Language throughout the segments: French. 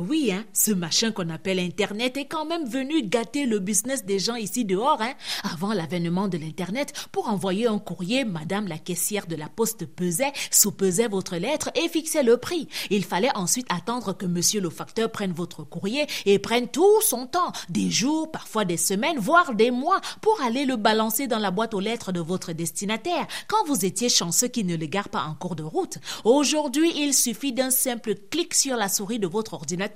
Oui, hein, ce machin qu'on appelle Internet est quand même venu gâter le business des gens ici dehors. Hein. Avant l'avènement de l'Internet, pour envoyer un courrier, Madame la caissière de la poste pesait, sous-pesait votre lettre et fixait le prix. Il fallait ensuite attendre que Monsieur le facteur prenne votre courrier et prenne tout son temps, des jours, parfois des semaines, voire des mois, pour aller le balancer dans la boîte aux lettres de votre destinataire, quand vous étiez chanceux qu'il ne le gare pas en cours de route. Aujourd'hui, il suffit d'un simple clic sur la souris de votre ordinateur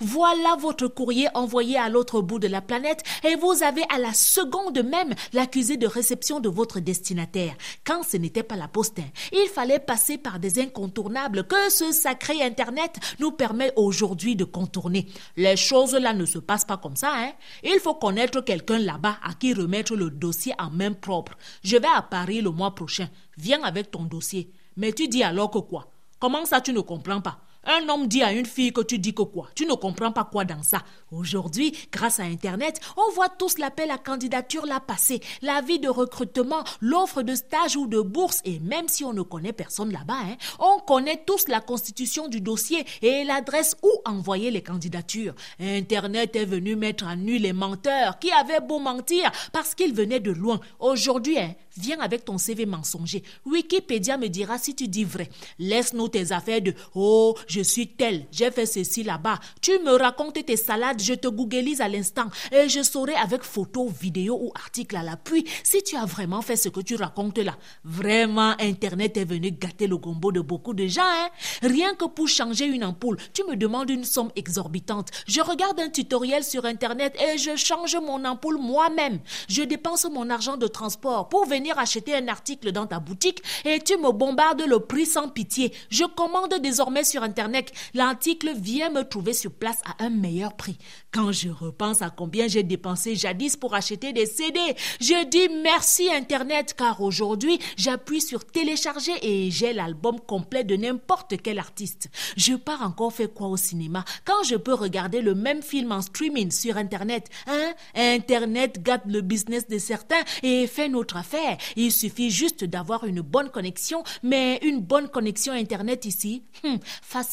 voilà votre courrier envoyé à l'autre bout de la planète et vous avez à la seconde même l'accusé de réception de votre destinataire. Quand ce n'était pas la poste, hein, il fallait passer par des incontournables que ce sacré Internet nous permet aujourd'hui de contourner. Les choses là ne se passent pas comme ça. Hein. Il faut connaître quelqu'un là-bas à qui remettre le dossier en main propre. Je vais à Paris le mois prochain. Viens avec ton dossier. Mais tu dis alors que quoi? Comment ça tu ne comprends pas? Un homme dit à une fille que tu dis que quoi? Tu ne comprends pas quoi dans ça. Aujourd'hui, grâce à Internet, on voit tous l'appel à candidature là passer, l'avis de recrutement, l'offre de stage ou de bourse et même si on ne connaît personne là-bas, hein, on connaît tous la constitution du dossier et l'adresse où envoyer les candidatures. Internet est venu mettre à nu les menteurs qui avaient beau mentir parce qu'ils venaient de loin. Aujourd'hui, hein, viens avec ton CV mensonger. Wikipédia me dira si tu dis vrai. Laisse-nous tes affaires de oh, je suis tel, j'ai fait ceci là-bas. Tu me racontes tes salades, je te googlise à l'instant et je saurai avec photos, vidéos ou articles à l'appui si tu as vraiment fait ce que tu racontes là. Vraiment, Internet est venu gâter le gombo de beaucoup de gens. Hein? Rien que pour changer une ampoule, tu me demandes une somme exorbitante. Je regarde un tutoriel sur Internet et je change mon ampoule moi-même. Je dépense mon argent de transport pour venir acheter un article dans ta boutique et tu me bombardes le prix sans pitié. Je commande désormais sur Internet l'article vient me trouver sur place à un meilleur prix. Quand je repense à combien j'ai dépensé jadis pour acheter des CD, je dis merci Internet car aujourd'hui j'appuie sur télécharger et j'ai l'album complet de n'importe quel artiste. Je pars encore faire quoi au cinéma? Quand je peux regarder le même film en streaming sur Internet Hein? Internet gâte le business de certains et fait notre affaire. Il suffit juste d'avoir une bonne connexion, mais une bonne connexion Internet ici, hmm,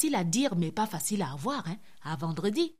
facile à dire mais pas facile à avoir. Hein. À vendredi.